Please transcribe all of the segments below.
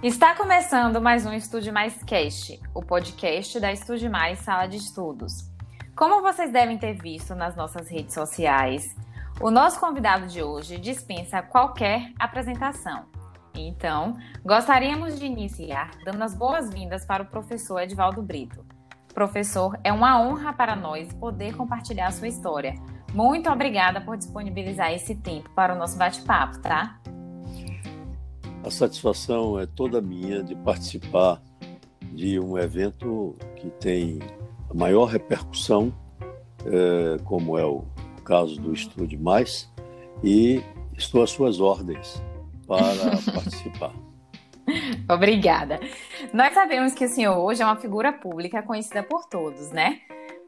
Está começando mais um Estude Mais Cast, o podcast da Estude Mais Sala de Estudos. Como vocês devem ter visto nas nossas redes sociais, o nosso convidado de hoje dispensa qualquer apresentação. Então, gostaríamos de iniciar dando as boas-vindas para o professor Edvaldo Brito. Professor, é uma honra para nós poder compartilhar sua história. Muito obrigada por disponibilizar esse tempo para o nosso bate-papo, tá? A satisfação é toda minha de participar de um evento que tem a maior repercussão, é, como é o caso do Estude Mais, e estou às suas ordens para participar. Obrigada. Nós sabemos que o senhor hoje é uma figura pública conhecida por todos, né?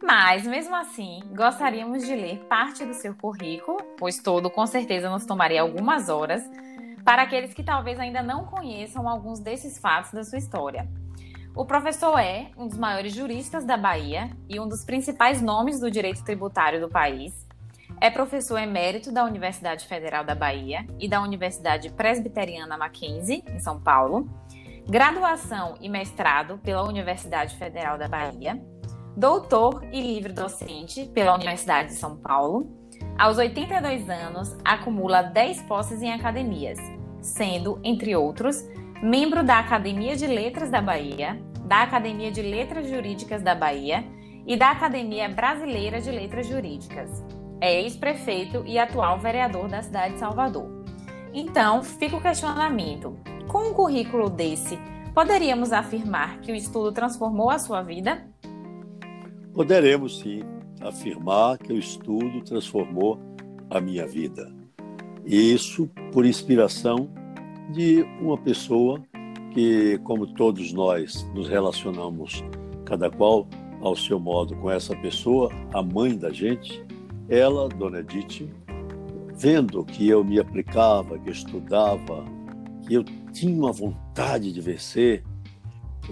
Mas, mesmo assim, gostaríamos de ler parte do seu currículo, pois todo com certeza nos tomaria algumas horas, para aqueles que talvez ainda não conheçam alguns desses fatos da sua história. O professor é um dos maiores juristas da Bahia e um dos principais nomes do direito tributário do país. É professor emérito da Universidade Federal da Bahia e da Universidade Presbiteriana Mackenzie, em São Paulo. Graduação e mestrado pela Universidade Federal da Bahia. Doutor e livre docente pela Universidade de São Paulo aos 82 anos, acumula 10 posses em academias, sendo, entre outros, membro da Academia de Letras da Bahia, da Academia de Letras Jurídicas da Bahia e da Academia Brasileira de Letras Jurídicas. É ex-prefeito e atual vereador da cidade de Salvador. Então, fica o questionamento: com um currículo desse, poderíamos afirmar que o estudo transformou a sua vida? Poderemos sim afirmar que o estudo transformou a minha vida. E isso por inspiração de uma pessoa que, como todos nós nos relacionamos, cada qual ao seu modo com essa pessoa, a mãe da gente, ela, Dona Edith, vendo que eu me aplicava, que eu estudava, que eu tinha uma vontade de vencer,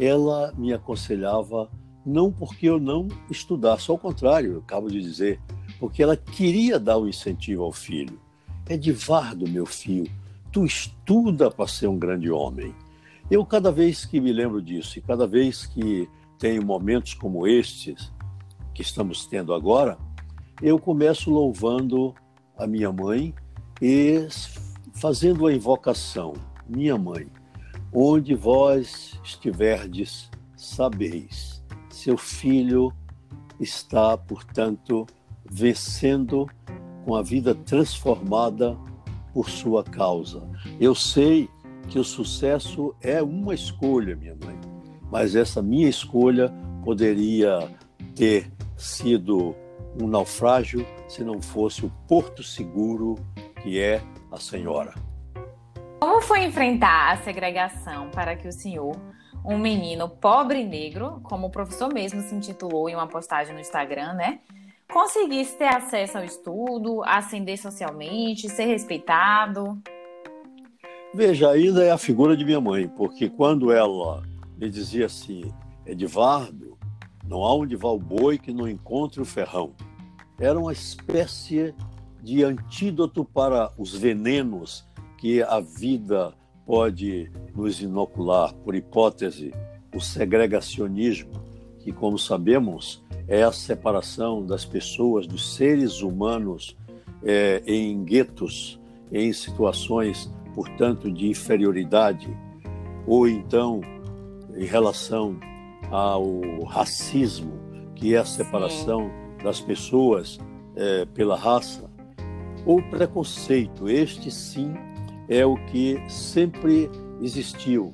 ela me aconselhava não porque eu não estudasse, ao contrário, eu acabo de dizer, porque ela queria dar um incentivo ao filho. Edivardo, meu filho, tu estuda para ser um grande homem. Eu, cada vez que me lembro disso e cada vez que tenho momentos como estes que estamos tendo agora, eu começo louvando a minha mãe e fazendo a invocação: Minha mãe, onde vós estiverdes, sabeis seu filho está, portanto, vencendo com a vida transformada por sua causa. Eu sei que o sucesso é uma escolha, minha mãe, mas essa minha escolha poderia ter sido um naufrágio se não fosse o porto seguro que é a senhora. Como foi enfrentar a segregação para que o senhor um menino pobre negro, como o professor mesmo se intitulou em uma postagem no Instagram, né? Conseguisse ter acesso ao estudo, ascender socialmente, ser respeitado. Veja, ainda é a figura de minha mãe, porque quando ela me dizia assim, Edivardo, não há onde vá o boi que não encontre o ferrão. Era uma espécie de antídoto para os venenos que a vida pode nos inocular, por hipótese, o segregacionismo, que, como sabemos, é a separação das pessoas, dos seres humanos, é, em guetos, em situações, portanto, de inferioridade, ou então em relação ao racismo, que é a separação Sim. das pessoas é, pela raça, ou preconceito, este sim é o que sempre existiu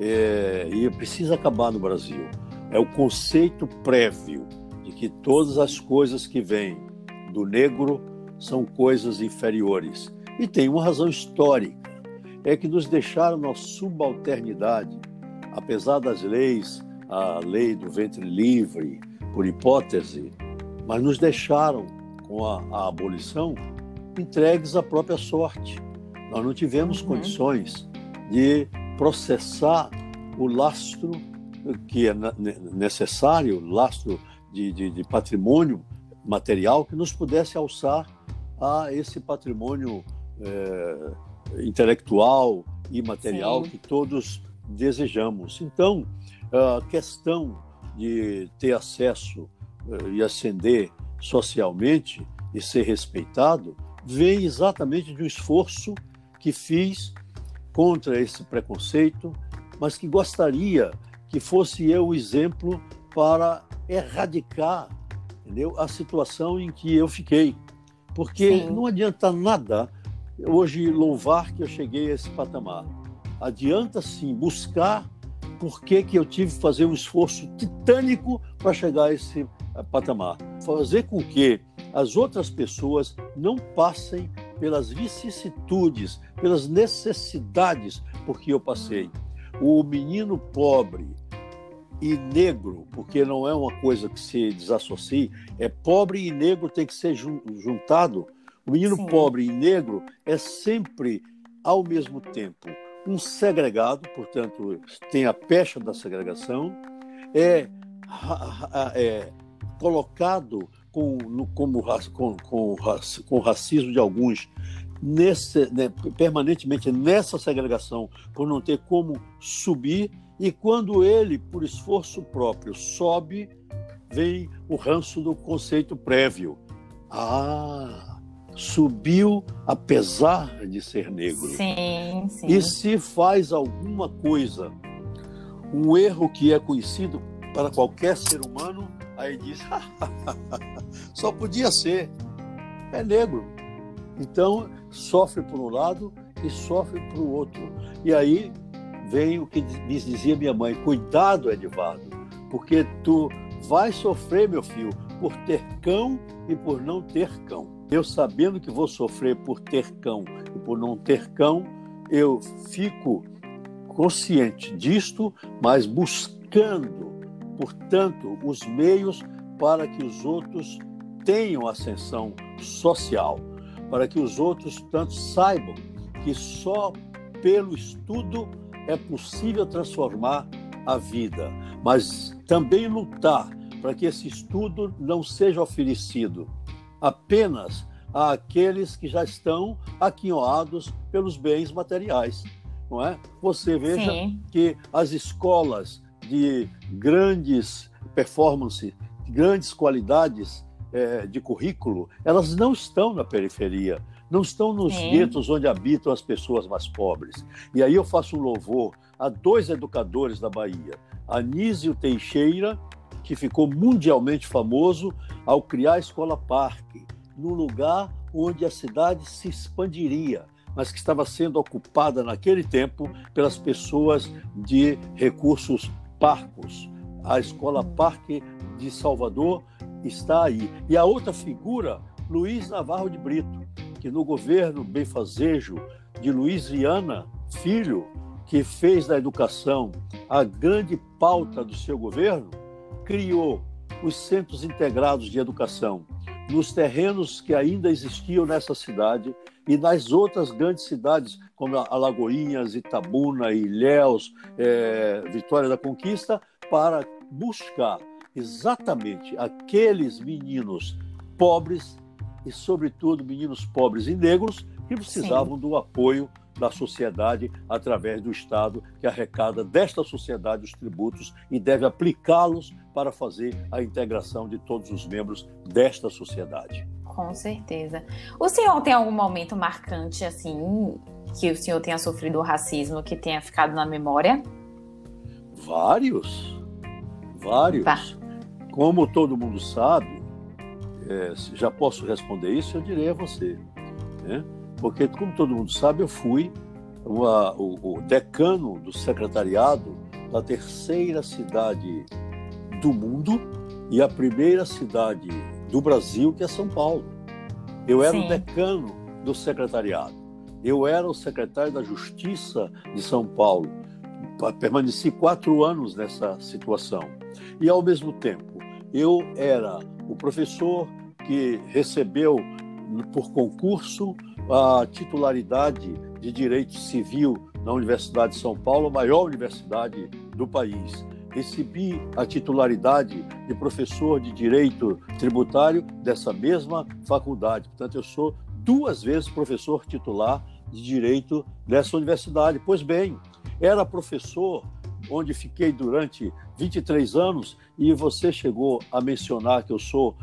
é, e precisa acabar no Brasil. É o conceito prévio de que todas as coisas que vêm do negro são coisas inferiores. E tem uma razão histórica: é que nos deixaram na subalternidade, apesar das leis, a lei do ventre livre, por hipótese, mas nos deixaram, com a, a abolição, entregues à própria sorte. Nós não tivemos uhum. condições de processar o lastro que é necessário, lastro de, de, de, patrimônio material que nos pudesse alçar a esse patrimônio é, intelectual e material Sim. que todos desejamos. Então, a questão de ter acesso eh, e ascender socialmente e ser respeitado vem exatamente do esforço que fiz contra esse preconceito, mas que gostaria que fosse eu o exemplo para erradicar entendeu? a situação em que eu fiquei. Porque Sim. não adianta nada hoje louvar que eu cheguei a esse patamar. Adianta sim buscar por que, que eu tive que fazer um esforço titânico para chegar a esse eh, patamar. Fazer com que as outras pessoas não passem pelas vicissitudes, pelas necessidades por que eu passei. O menino pobre, e negro, porque não é uma coisa que se desassocie, é pobre e negro tem que ser juntado. O menino Sim. pobre e negro é sempre, ao mesmo tempo, um segregado, portanto, tem a pecha da segregação, é, é colocado com, como, com, com, com racismo de alguns nesse, né, permanentemente nessa segregação, por não ter como subir e quando ele, por esforço próprio, sobe, vem o ranço do conceito prévio. Ah, subiu apesar de ser negro. Sim, sim. E se faz alguma coisa, um erro que é conhecido para qualquer ser humano, aí diz: só podia ser, é negro. Então, sofre por um lado e sofre por outro. E aí vem o que me dizia minha mãe: cuidado, Edivardo, porque tu vai sofrer, meu filho, por ter cão e por não ter cão. Eu sabendo que vou sofrer por ter cão e por não ter cão, eu fico consciente disto, mas buscando, portanto, os meios para que os outros tenham ascensão social, para que os outros tanto saibam que só pelo estudo é possível transformar a vida, mas também lutar para que esse estudo não seja oferecido apenas àqueles que já estão aquinhoados pelos bens materiais, não é? Você veja Sim. que as escolas de grandes performances, grandes qualidades é, de currículo, elas não estão na periferia não estão nos Sim. guetos onde habitam as pessoas mais pobres. E aí eu faço um louvor a dois educadores da Bahia, Anísio Teixeira, que ficou mundialmente famoso ao criar a Escola Parque, num lugar onde a cidade se expandiria, mas que estava sendo ocupada naquele tempo pelas pessoas de recursos parcos. A Escola Parque de Salvador está aí. E a outra figura, Luiz Navarro de Brito, que no governo benfazejo de Luiz Viana, filho, que fez da educação a grande pauta do seu governo, criou os centros integrados de educação nos terrenos que ainda existiam nessa cidade e nas outras grandes cidades, como Alagoinhas, Itabuna, Ilhéus, é, Vitória da Conquista, para buscar exatamente aqueles meninos pobres e, sobretudo, meninos pobres e negros que precisavam Sim. do apoio da sociedade através do Estado, que arrecada desta sociedade os tributos e deve aplicá-los para fazer a integração de todos os membros desta sociedade. Com certeza. O senhor tem algum momento marcante, assim, que o senhor tenha sofrido racismo, que tenha ficado na memória? Vários. Vários. Tá. Como todo mundo sabe, é, já posso responder isso, eu direi a você. Né? Porque, como todo mundo sabe, eu fui uma, o, o decano do secretariado da terceira cidade do mundo e a primeira cidade do Brasil, que é São Paulo. Eu era Sim. o decano do secretariado. Eu era o secretário da Justiça de São Paulo. Permaneci quatro anos nessa situação. E, ao mesmo tempo, eu era o professor que recebeu por concurso a titularidade de Direito Civil na Universidade de São Paulo, a maior universidade do país. Recebi a titularidade de professor de Direito Tributário dessa mesma faculdade. Portanto, eu sou duas vezes professor titular de Direito dessa universidade. Pois bem, Era professor, onde fiquei durante 23 anos, e você chegou a mencionar que eu sou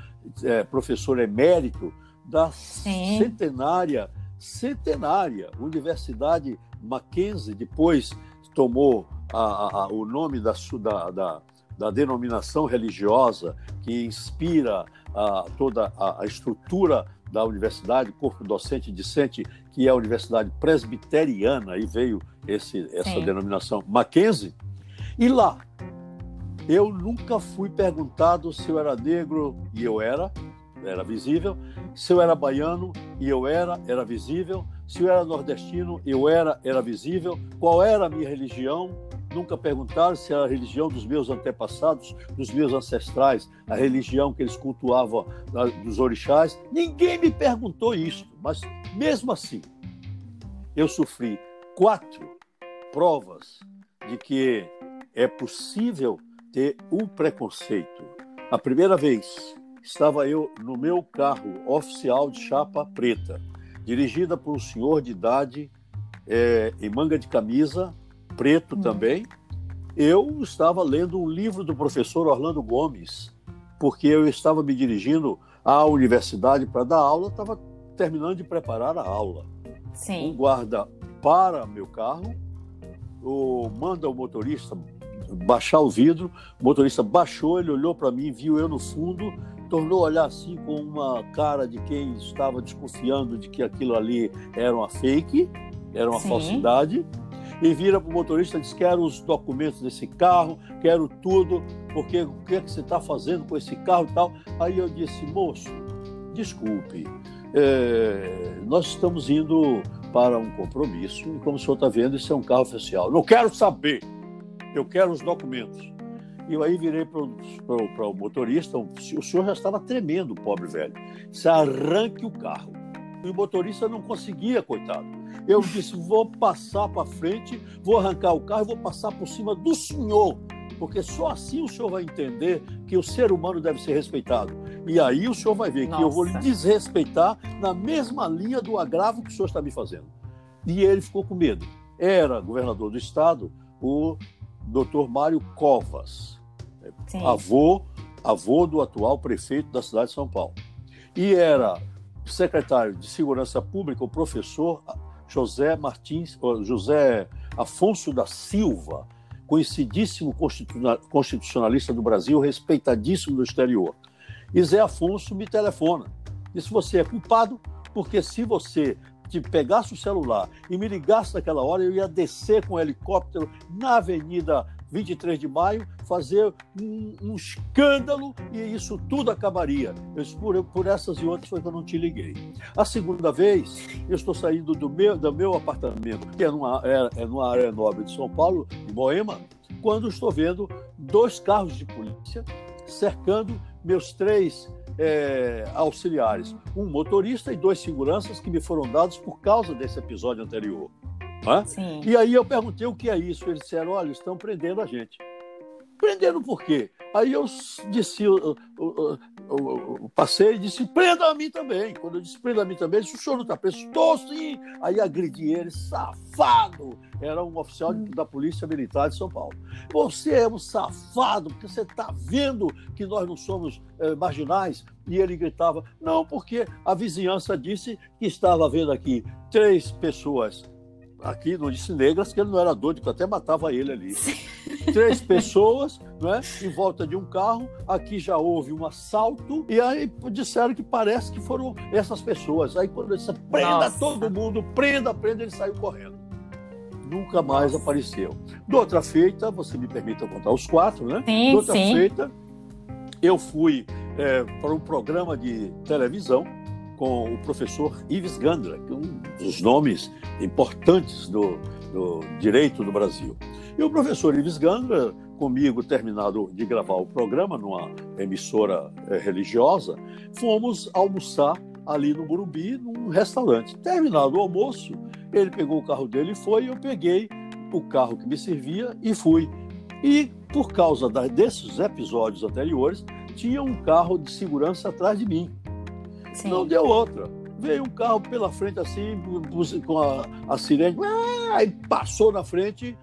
é, professor emérito da Sim. centenária, centenária Universidade Mackenzie, depois tomou a, a, o nome da, da, da, da, denominação religiosa que inspira a, toda a, estrutura da universidade, corpo docente e discente, que é a Universidade Presbiteriana, aí veio esse, essa Sim. denominação Mackenzie. E lá, eu nunca fui perguntado se eu era negro e eu era, era visível, se eu era baiano e eu era, era visível, se eu era nordestino, eu era, era visível, qual era a minha religião, nunca perguntaram se era a religião dos meus antepassados, dos meus ancestrais, a religião que eles cultuavam dos orixás. Ninguém me perguntou isso, mas mesmo assim, eu sofri quatro provas de que é possível ter um preconceito. A primeira vez, estava eu no meu carro oficial de chapa preta, dirigida por um senhor de idade é, em manga de camisa, preto também. Eu estava lendo um livro do professor Orlando Gomes, porque eu estava me dirigindo à universidade para dar aula, estava terminando de preparar a aula. Sim. Um guarda para meu carro, o, manda o motorista baixar o vidro, o motorista baixou, ele olhou para mim, viu eu no fundo, tornou a olhar assim com uma cara de quem estava desconfiando de que aquilo ali era uma fake, era uma Sim. falsidade, e vira para o motorista e diz: Quero os documentos desse carro, quero tudo, porque o que, é que você está fazendo com esse carro e tal. Aí eu disse: Moço, desculpe, é, nós estamos indo para um compromisso, e como o senhor está vendo, isso é um carro oficial. Não quero saber, eu quero os documentos. E eu aí virei para o motorista, o senhor já estava tremendo, o pobre velho. Se arranque o carro. E o motorista não conseguia, coitado. Eu disse: vou passar para frente, vou arrancar o carro e vou passar por cima do senhor, porque só assim o senhor vai entender que o ser humano deve ser respeitado. E aí o senhor vai ver Nossa. que eu vou lhe desrespeitar na mesma linha do agravo que o senhor está me fazendo. E ele ficou com medo. Era governador do estado o Dr. Mário Covas, Sim. avô, avô do atual prefeito da cidade de São Paulo. E era secretário de Segurança Pública, o professor José Martins, José Afonso da Silva, conhecidíssimo constitucionalista do Brasil, respeitadíssimo no exterior. E Zé Afonso me telefona. Disse: Você é culpado, porque se você te pegasse o celular e me ligasse naquela hora, eu ia descer com um helicóptero na Avenida 23 de maio, fazer um, um escândalo e isso tudo acabaria. Eu, por, por essas e outras foi que eu não te liguei. A segunda vez, eu estou saindo do meu, do meu apartamento, que é numa, é, é numa área nobre de São Paulo, em Moema, quando estou vendo dois carros de polícia cercando meus três é, auxiliares, um motorista e dois seguranças que me foram dados por causa desse episódio anterior. E aí eu perguntei o que é isso. Eles disseram: olha, estão prendendo a gente. Prendendo por quê? Aí eu disse, eu, eu, eu, passei e disse, prenda a mim também. Quando eu disse, prenda a mim também, disse, o senhor não está preso? Estou sim. Aí agredi ele, safado. Era um oficial da Polícia Militar de São Paulo. Você é um safado, porque você está vendo que nós não somos é, marginais? E ele gritava, não, porque a vizinhança disse que estava vendo aqui três pessoas aqui não disse negras, que ele não era doido, que até matava ele ali. Três pessoas, né, em volta de um carro. Aqui já houve um assalto. E aí disseram que parece que foram essas pessoas. Aí quando ele disse, prenda Nossa. todo mundo, prenda, prenda, ele saiu correndo. Nunca mais Nossa. apareceu. De outra feita, você me permita contar os quatro, né? Sim, de outra sim. feita, eu fui é, para um programa de televisão com o professor Ives Gandra, que é um dos nomes importantes do, do direito do Brasil. E o professor Ives Gandra, comigo, terminado de gravar o programa numa emissora eh, religiosa, fomos almoçar ali no Burumbi, num restaurante. Terminado o almoço, ele pegou o carro dele e foi, eu peguei o carro que me servia e fui. E por causa desses episódios anteriores, tinha um carro de segurança atrás de mim. Sim. Não deu outra. veio um carro pela frente assim, com a, a sirene, aí passou na frente,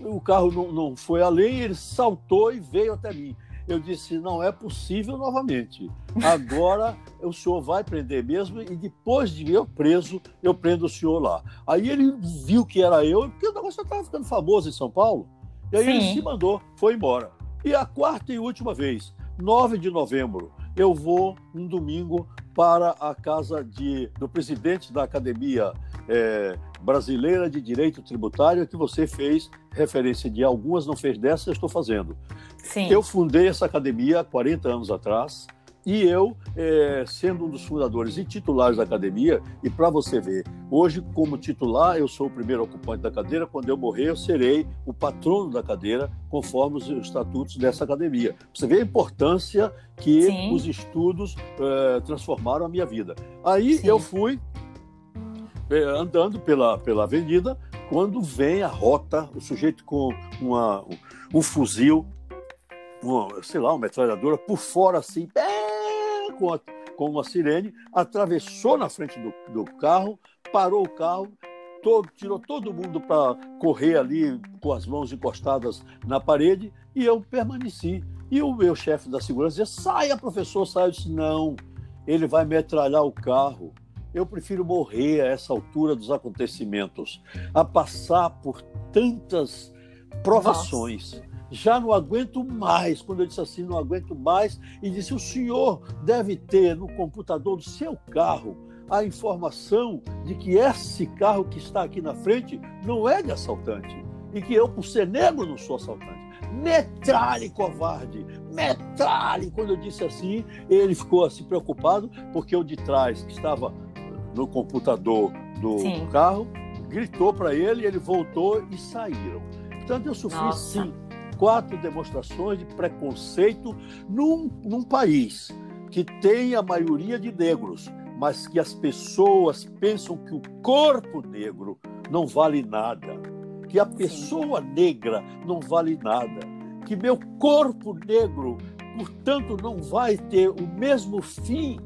o carro não, não foi além, ele saltou e veio até mim. Eu disse: não é possível novamente. Agora o senhor vai prender mesmo, e depois de eu preso, eu prendo o senhor lá. Aí ele viu que era eu, porque o negócio estava ficando famoso em São Paulo. E aí Sim. ele se mandou, foi embora. E a quarta e última vez, 9 de novembro, eu vou um domingo para a casa de, do presidente da Academia é, Brasileira de Direito Tributário, que você fez referência de algumas, não fez dessa, eu estou fazendo. Sim. Eu fundei essa academia há 40 anos atrás. E eu, é, sendo um dos fundadores e titulares da academia, e para você ver, hoje, como titular, eu sou o primeiro ocupante da cadeira, quando eu morrer, eu serei o patrono da cadeira, conforme os estatutos dessa academia. Você vê a importância que Sim. os estudos é, transformaram a minha vida. Aí Sim. eu fui é, andando pela, pela avenida, quando vem a rota, o sujeito com uma, um fuzil, uma, sei lá, uma metralhadora, por fora assim, com, com uma sirene, atravessou na frente do, do carro, parou o carro, todo, tirou todo mundo para correr ali com as mãos encostadas na parede e eu permaneci. E o meu chefe da segurança dizia: saia, professor, saia. Eu disse: não, ele vai metralhar o carro. Eu prefiro morrer a essa altura dos acontecimentos, a passar por tantas provações. Nossa já não aguento mais. Quando eu disse assim, não aguento mais, e disse: o senhor deve ter no computador do seu carro a informação de que esse carro que está aqui na frente não é de assaltante. E que eu, por ser negro, não sou assaltante. Metralhe, covarde! Metralhe! Quando eu disse assim, ele ficou assim preocupado, porque o de trás, que estava no computador do sim. carro, gritou para ele, ele voltou e saíram. Portanto, eu sofri Nossa. sim quatro demonstrações de preconceito num, num país que tem a maioria de negros, mas que as pessoas pensam que o corpo negro não vale nada, que a pessoa negra não vale nada, que meu corpo negro, portanto, não vai ter o mesmo fim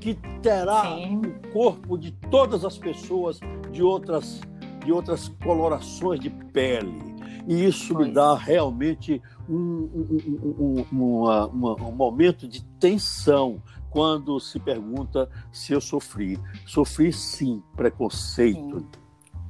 que terá Sim. o corpo de todas as pessoas de outras de outras colorações de pele. E isso me dá realmente um, um, um, uma, uma, um momento de tensão quando se pergunta se eu sofri. Sofri sim preconceito. Sim.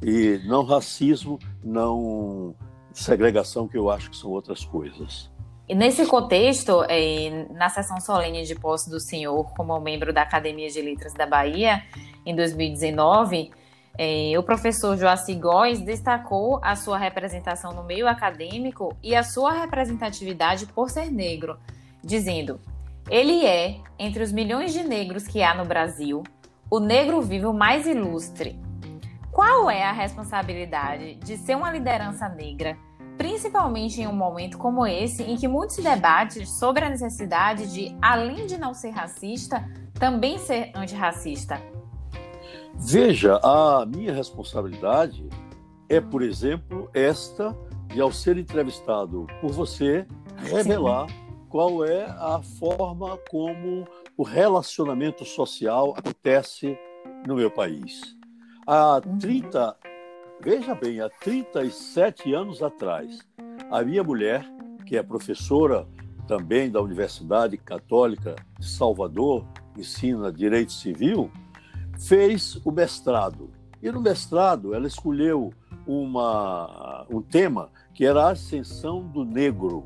E não racismo, não segregação, que eu acho que são outras coisas. E nesse contexto, é, na sessão solene de posse do senhor como membro da Academia de Letras da Bahia, em 2019, é, o professor Joaci Góes destacou a sua representação no meio acadêmico e a sua representatividade por ser negro, dizendo: ele é, entre os milhões de negros que há no Brasil, o negro vivo mais ilustre. Qual é a responsabilidade de ser uma liderança negra, principalmente em um momento como esse, em que muito se debate sobre a necessidade de, além de não ser racista, também ser antirracista? Veja, a minha responsabilidade é, por exemplo, esta de, ao ser entrevistado por você, revelar qual é a forma como o relacionamento social acontece no meu país. Há 30, uhum. veja bem, há 37 anos atrás, a minha mulher, que é professora também da Universidade Católica de Salvador, ensina direito civil, fez o mestrado. E no mestrado ela escolheu uma, um tema que era a ascensão do negro,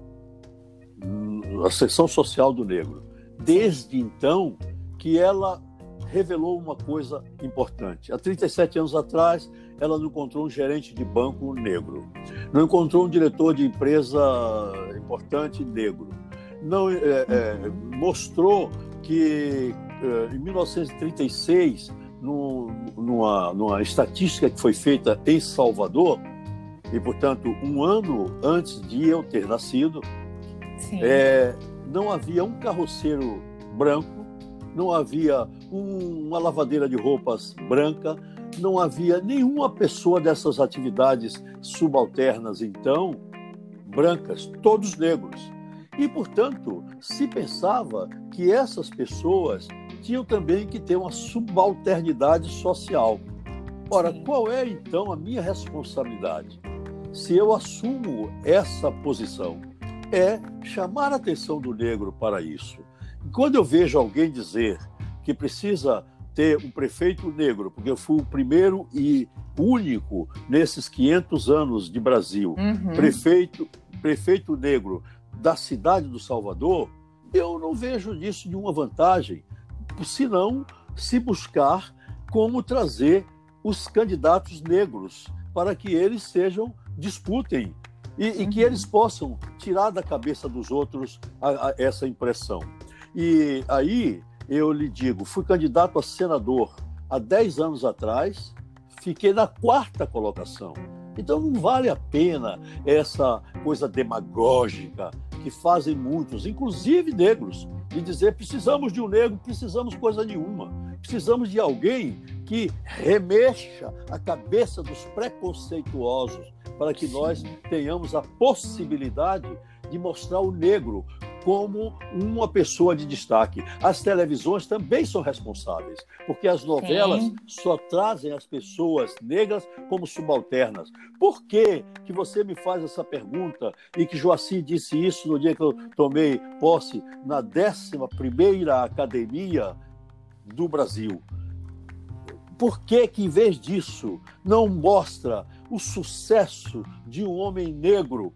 a ascensão social do negro. Desde então que ela revelou uma coisa importante. Há 37 anos atrás, ela não encontrou um gerente de banco negro, não encontrou um diretor de empresa importante negro, não é, é, mostrou que em 1936 no, numa, numa estatística que foi feita em Salvador, e portanto um ano antes de eu ter nascido, é, não havia um carroceiro branco, não havia um, uma lavadeira de roupas branca, não havia nenhuma pessoa dessas atividades subalternas, então, brancas, todos negros. E, portanto, se pensava que essas pessoas tinham também que ter uma subalternidade social. Ora, qual é então a minha responsabilidade? Se eu assumo essa posição, é chamar a atenção do negro para isso. E quando eu vejo alguém dizer que precisa ter um prefeito negro, porque eu fui o primeiro e único nesses 500 anos de Brasil, Uhum. prefeito, prefeito negro da cidade do Salvador, eu não vejo nisso nenhuma vantagem, senão se buscar como trazer os candidatos negros para que eles sejam disputem e, e que Uhum. eles possam tirar da cabeça dos outros a- a- essa impressão. E aí eu lhe digo, fui candidato a senador há 10 anos atrás, fiquei na quarta colocação. Então não vale a pena essa coisa demagógica que fazem muitos, inclusive negros, de dizer precisamos de um negro, precisamos coisa nenhuma. Precisamos de alguém que remexa a cabeça dos preconceituosos para que nós tenhamos a possibilidade de mostrar o negro como uma pessoa de destaque. As televisões também são responsáveis, porque as novelas Sim. só trazem as pessoas negras como subalternas. Por que, que você me faz essa pergunta e que Joaci disse isso no dia que eu tomei posse na 11ª Academia do Brasil? Por que que, em vez disso, não mostra o sucesso de um homem negro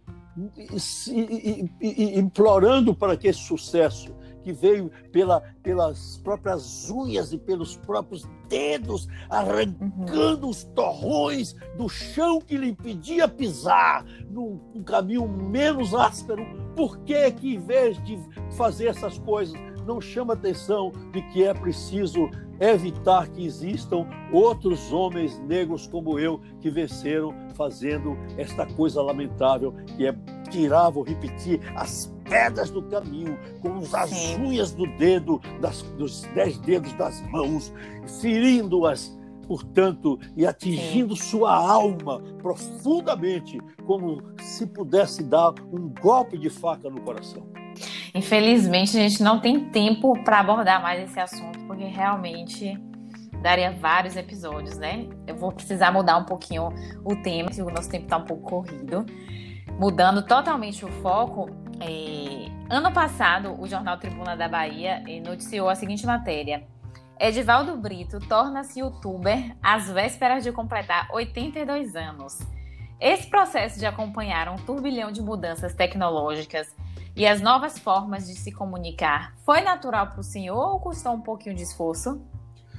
implorando para que esse sucesso que veio pela, pelas próprias unhas e pelos próprios dedos, arrancando os torrões do chão que lhe impedia pisar num, num caminho menos áspero. Por que que, em vez de fazer essas coisas, não chama atenção de que é preciso evitar que existam outros homens negros como eu que venceram fazendo esta coisa lamentável que é tirar, vou repetir, as pedras do caminho com as Sim. unhas do dedo, das- dos dez dedos das mãos, ferindo-as, portanto, e atingindo sua alma profundamente, como se pudesse dar um golpe de faca no coração. Infelizmente, a gente não tem tempo para abordar mais esse assunto, porque realmente daria vários episódios, né? Eu vou precisar mudar um pouquinho o tema, que o nosso tempo está um pouco corrido. Mudando totalmente o foco, é, ano passado, o jornal Tribuna da Bahia eh, noticiou a seguinte matéria. Edivaldo Brito torna-se youtuber às vésperas de completar 82 anos. Esse processo de acompanhar um turbilhão de mudanças tecnológicas e as novas formas de se comunicar foi natural para o senhor ou custou um pouquinho de esforço?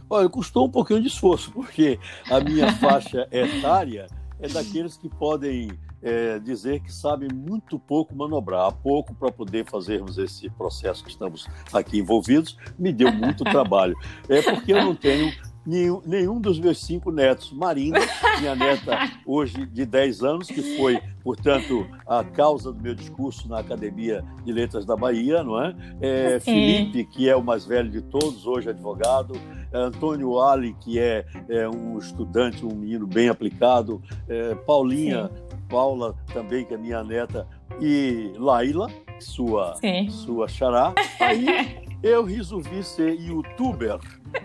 Olha, custou um pouquinho de esforço, porque a minha faixa etária é daqueles que podem é, dizer que sabem muito pouco manobrar, há pouco para poder fazermos esse processo que estamos aqui envolvidos, me deu muito trabalho. É porque eu não tenho nenhum, nenhum dos meus cinco netos. Marinda, minha neta hoje de 10 anos, que foi, portanto, a causa do meu discurso na Academia de Letras da Bahia, não é? É, Sim. Felipe, que é o mais velho de todos, hoje advogado. Antônio Ali, que é, é um estudante, um menino bem aplicado. É, Paulinha, Paula também, que é minha neta. E Laila, sua, Sim. sua xará. Aí eu resolvi ser youtuber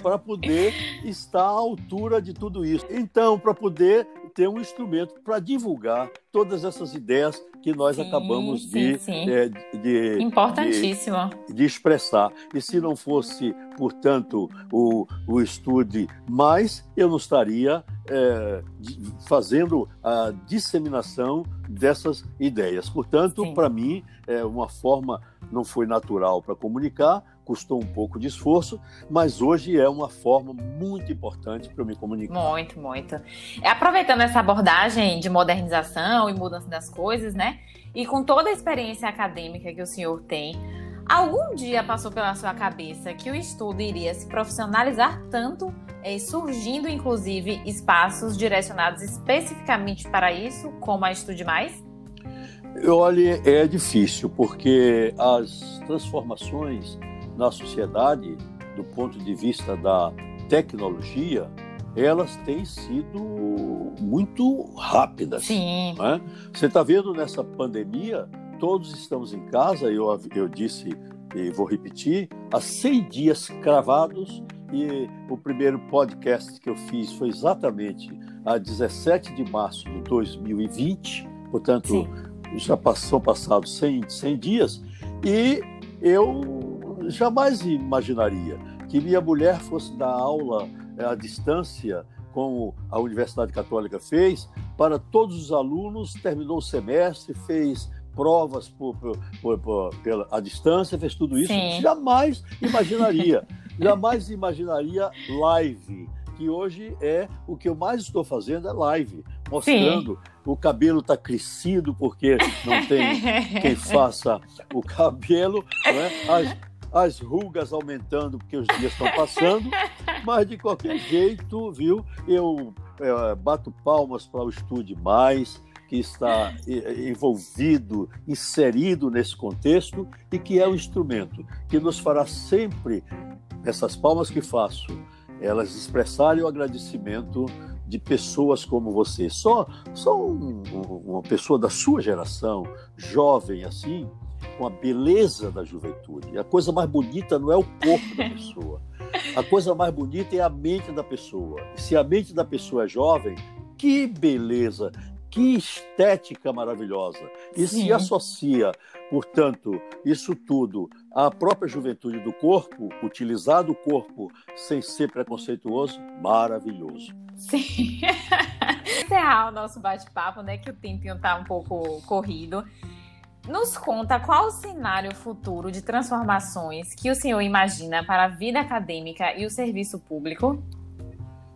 para poder estar à altura de tudo isso. Então, para poder ter um instrumento para divulgar todas essas ideias que nós Sim, acabamos sim, de, sim. é, de, de, Importantíssimo. de expressar. E se não fosse, portanto, o, o estude mais, eu não estaria é, de- fazendo a disseminação dessas ideias. Portanto, para mim, é uma forma não foi natural para comunicar, custou um pouco de esforço, mas hoje é uma forma muito importante para eu me comunicar. Muito, muito. Aproveitando essa abordagem de modernização e mudança das coisas, né? E com toda a experiência acadêmica que o senhor tem, algum dia passou pela sua cabeça que o estudo iria se profissionalizar tanto, eh, surgindo inclusive espaços direcionados especificamente para isso, como a Estude Mais? Olha, é difícil, porque as transformações na sociedade, do ponto de vista da tecnologia, elas têm sido muito rápidas. Sim. né? Você está vendo nessa pandemia, todos estamos em casa, eu, eu disse e vou repetir, há 100 dias cravados e o primeiro podcast que eu fiz foi exatamente a 17 de março de 2020, portanto, Sim. já passou passados 100, 100 dias, e eu jamais imaginaria que minha mulher fosse dar aula eh, à distância, como a Universidade Católica fez, para todos os alunos, terminou o semestre, fez provas por, por, por, por pela a distância, fez tudo isso. Sim. Jamais imaginaria. jamais imaginaria live, que hoje é o que eu mais estou fazendo é live, mostrando Sim. o cabelo está crescido porque não tem quem faça o cabelo, né? As, as rugas aumentando porque os dias estão passando, mas de qualquer jeito, viu? Eu é, bato palmas para o Estude Mais, que está envolvido, inserido nesse contexto e que é um instrumento que nos fará sempre, essas palmas que faço, elas expressarem o agradecimento de pessoas como você. Só, só um, uma pessoa da sua geração, jovem assim, com a beleza da juventude. A coisa mais bonita não é o corpo da pessoa. A coisa mais bonita é a mente da pessoa. Se a mente da pessoa é jovem, que beleza, que estética maravilhosa! E Sim. se associa, portanto, isso tudo à própria juventude do corpo, utilizar o corpo sem ser preconceituoso, maravilhoso. Sim. Encerrar o nosso bate-papo, né? Que o tempinho está um pouco corrido. Nos conta qual o cenário futuro de transformações que o senhor imagina para a vida acadêmica e o serviço público?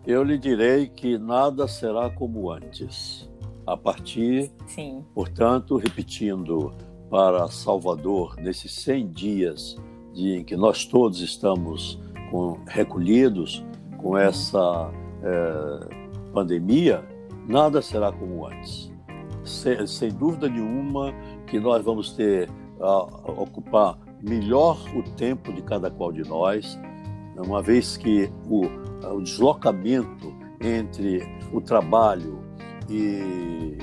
Eu lhe direi que nada será como antes a partir, Sim. portanto, repetindo para Salvador, nesses 100 dias de, em que nós todos estamos com, recolhidos com essa é, pandemia, nada será como antes. Sem, sem, dúvida nenhuma que nós vamos ter a, ocupar melhor o tempo de cada qual de nós, uma vez que o, o deslocamento entre o trabalho, e,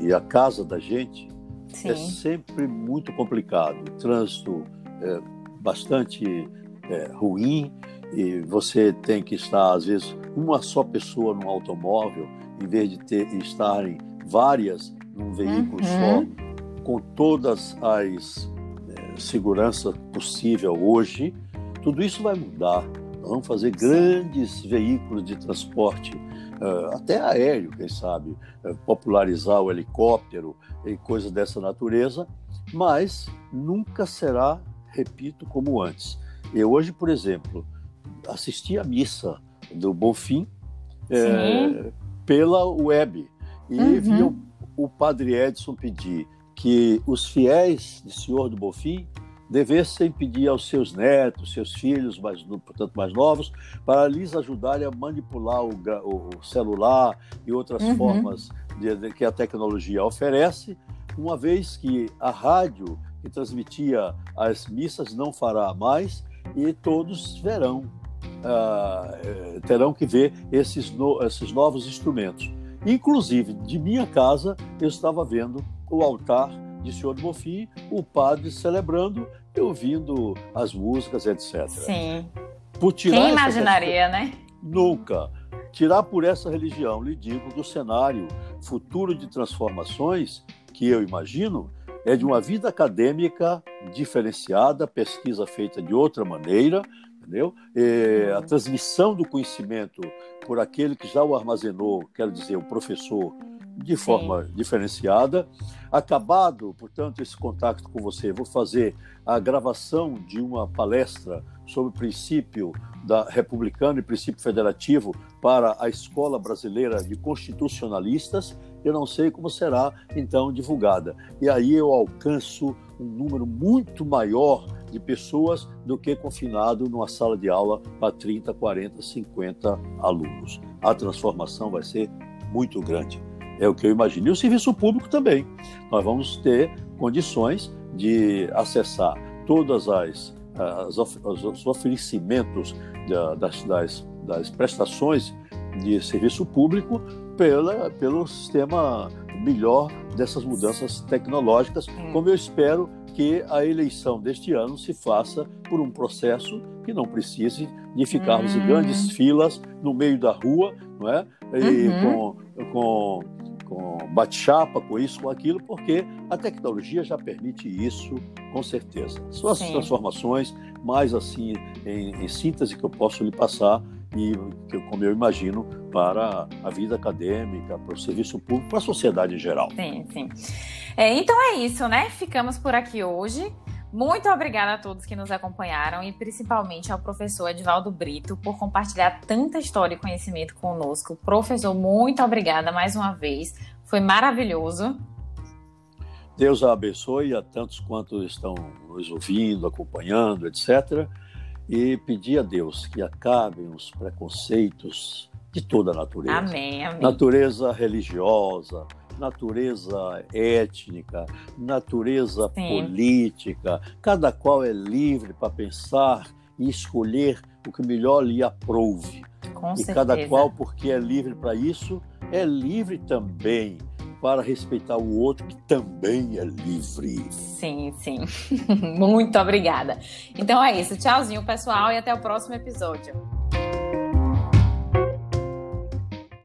e, e a casa da gente é Sim. é sempre muito complicado. O trânsito é bastante é, ruim e você tem que estar, às vezes, uma só pessoa no automóvel, em vez de ter, estarem várias num veículo uhum. só, com todas as é, seguranças possível hoje. Tudo isso vai mudar. Nós vamos fazer grandes veículos de transporte uh, até aéreo, quem sabe, uh, popularizar o helicóptero e coisas dessa natureza, mas nunca será, repito, como antes. Eu hoje, por exemplo, assisti a missa do Bonfim é, pela web e uhum. vi o, o padre Edson pedir que os fiéis de Senhor do Bonfim devessem pedir aos seus netos, seus filhos, mais, portanto mais novos, para lhes ajudarem a manipular o, o celular e outras uhum. formas de, de, que a tecnologia oferece, uma vez que a rádio que transmitia as missas não fará mais e todos verão, uh, terão que ver esses, no, esses novos instrumentos. Inclusive, de minha casa, eu estava vendo o altar de Senhor do Bonfim, o padre celebrando e ouvindo as músicas, etc. Sim. Por tirar Quem imaginaria, né? Nunca. Tirar por essa religião, lhe digo, do cenário futuro de transformações que eu imagino é de uma vida acadêmica diferenciada, pesquisa feita de outra maneira, entendeu? E a transmissão do conhecimento por aquele que já o armazenou, quero dizer, o professor, de forma Sim. diferenciada. Acabado, portanto, esse contato com você, vou fazer a gravação de uma palestra sobre o princípio da republicano e princípio federativo para a Escola Brasileira de Constitucionalistas. Eu não sei como será então divulgada. E aí eu alcanço um número muito maior de pessoas do que confinado numa sala de aula para 30, 40, 50 alunos. A transformação vai ser muito grande. É o que eu imagino. E o serviço público também. Nós vamos ter condições de acessar todas as, as os oferecimentos das, das, das prestações de serviço público pela, pelo sistema melhor dessas mudanças tecnológicas, como eu espero que a eleição deste ano se faça por um processo que não precise de ficarmos uhum. em grandes filas no meio da rua, não é? E uhum. com, com, com bate-chapa, com isso, com aquilo, porque a tecnologia já permite isso, com certeza. São as Sim. transformações mais assim, em, em síntese, que eu posso lhe passar e que, como eu imagino, para a vida acadêmica, para o serviço público, para a sociedade em geral. Sim, sim. É, então é isso, né? Ficamos por aqui hoje. Muito obrigada a todos que nos acompanharam e principalmente ao professor Edvaldo Brito por compartilhar tanta história e conhecimento conosco. Professor, muito obrigada mais uma vez. Foi maravilhoso. Deus a abençoe a tantos quantos estão nos ouvindo, acompanhando, etc. E pedir a Deus que acabem os preconceitos de toda a natureza. Amém, amém. Natureza religiosa, natureza étnica, natureza Sim. política. Cada qual é livre para pensar e escolher o que melhor lhe aprouve. Com e certeza. cada qual, porque é livre para isso, é livre também para respeitar o outro que também é livre. Sim, sim. Muito obrigada. Então é isso. Tchauzinho, pessoal, e até o próximo episódio.